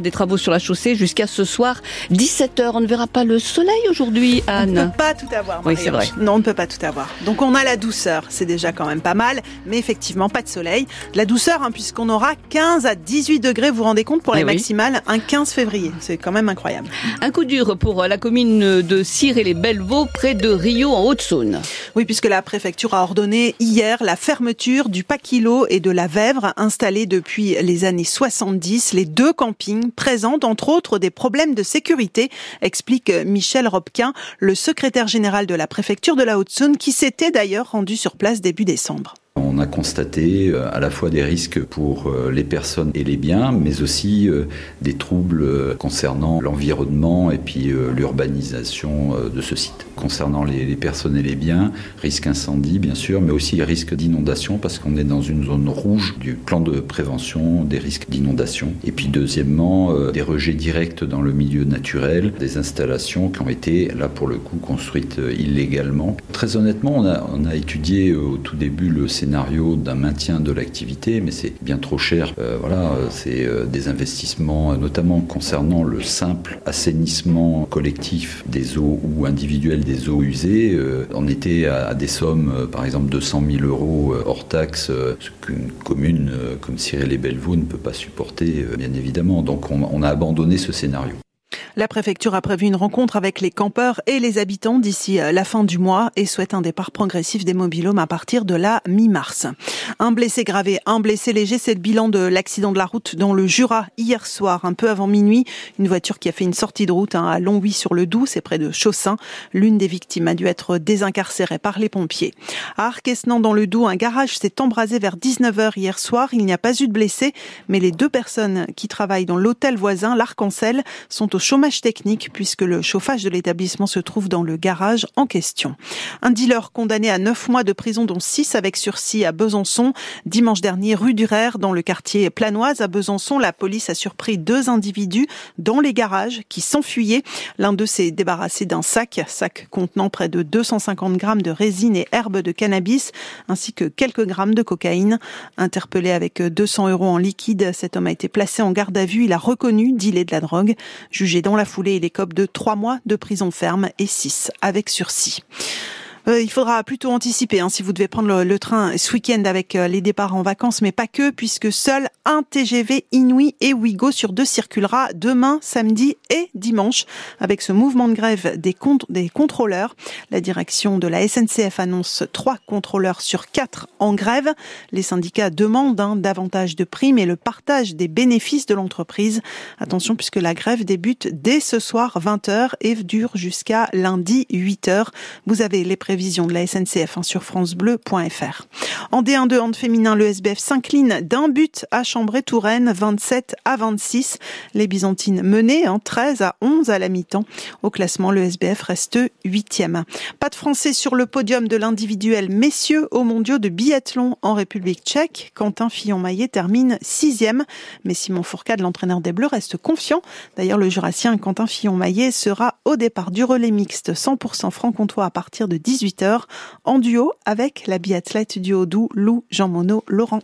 Des travaux sur la chaussée jusqu'à ce soir 17h. On ne verra pas le soleil aujourd'hui, Anne. On ne peut pas tout avoir. Oui, c'est vrai. Non, on ne peut pas tout avoir. Donc on a la douceur, c'est déjà quand même pas mal, mais effectivement pas de soleil. La douceur, hein, puisqu'on aura 15 à 18 degrés. Vous vous rendez compte pour les Eh oui. maximales, un 15 février. C'est quand même incroyable. Un coup dur pour la commune de Cire et les Bellevaux, près de Rio, en Haute-Saône. Oui, puisque la préfecture a ordonné hier la fermeture du Paquilo et de la Vèvre, installés depuis les années 70. Les deux campings présentent entre autres des problèmes de sécurité, explique Michel Robquin, le secrétaire général de la préfecture de la Haute-Saône, qui s'était d'ailleurs rendu sur place début décembre. On a constaté euh, à la fois des risques pour euh, les personnes et les biens, mais aussi euh, des troubles concernant l'environnement et puis l'urbanisation de ce site. Concernant les, personnes et les biens, risque incendie bien sûr, mais aussi risque d'inondation parce qu'on est dans une zone rouge du plan de prévention des risques d'inondation. Et puis deuxièmement, des rejets directs dans le milieu naturel, des installations qui ont été là pour le coup construites illégalement. Très honnêtement, on a, étudié au tout début le d'un maintien de l'activité, mais c'est bien trop cher. Euh, voilà, c'est euh, des investissements, euh, notamment concernant le simple assainissement collectif des eaux ou individuel des eaux usées. On était à, des sommes, par exemple 200 000 euros hors taxe, ce qu'une commune comme Cyril et Bellevaux ne peut pas supporter, bien évidemment. Donc on, on a abandonné ce scénario. La préfecture a prévu une rencontre avec les campeurs et les habitants d'ici euh, la fin du mois et souhaite un départ progressif des mobilhomes à partir de la mi-mars. Un blessé gravé, un blessé léger, c'est le bilan de l'accident de la route dans le Jura hier soir, un peu avant minuit. Une voiture qui a fait une sortie de route hein, à Longwy sur le Doubs, c'est près de Chaussin. L'une des victimes a dû être désincarcérée par les pompiers. À Arquesnan dans le Doubs, un garage s'est embrasé vers 19h hier soir. Il n'y a pas eu de blessés, mais les deux personnes qui travaillent dans l'hôtel voisin, l'Arc-en-Ciel, sont au chômage technique puisque le chauffage de l'établissement se trouve dans le garage en question. Un dealer condamné à 9 mois de prison dont 6 avec sursis à Besançon. Dimanche dernier, rue Durer, dans le quartier Planoise à Besançon, la police a surpris deux individus dans les garages qui s'enfuyaient. L'un d'eux s'est débarrassé d'un sac, sac contenant près de 250 grammes de résine et herbes de cannabis, ainsi que quelques grammes de cocaïne. Interpellé avec 200 euros en liquide, cet homme a été placé en garde à vue. Il a reconnu dealer de la drogue. Jugé dans la foulée, il écope de 3 mois de prison ferme et 6 avec sursis. Euh, il faudra plutôt anticiper hein, si vous devez prendre le, train ce week-end avec euh, les départs en vacances, mais pas que, puisque seul un TGV Inouï et Ouigo sur deux circulera demain, samedi et dimanche. Avec ce mouvement de grève des contrôleurs, la direction de la SNCF annonce trois contrôleurs sur quatre en grève. Les syndicats demandent hein, davantage de primes et le partage des bénéfices de l'entreprise. Attention, puisque la grève débute dès ce soir 20h et dure jusqu'à lundi 8h. Vous avez les prévisions de la SNCF hein, sur francebleu.fr. En D1 de hand féminin, le SBF s'incline d'un but à Chambray-Touraine, 27 à 26. Les Byzantines menées, hein, 13 à 11 à la mi-temps. Au classement, le SBF reste huitième. Pas de Français sur le podium de l'individuel messieurs aux mondiaux de biathlon en République tchèque. Quentin Fillon-Maillet termine sixième, mais Simon Fourcade, l'entraîneur des Bleus, reste confiant. D'ailleurs, le jurassien Quentin Fillon-Maillet sera au départ du relais mixte 100% franc-comtois à partir de 18h en duo avec la biathlète du Haut-Doubs, Lou Jean Monod Laurent.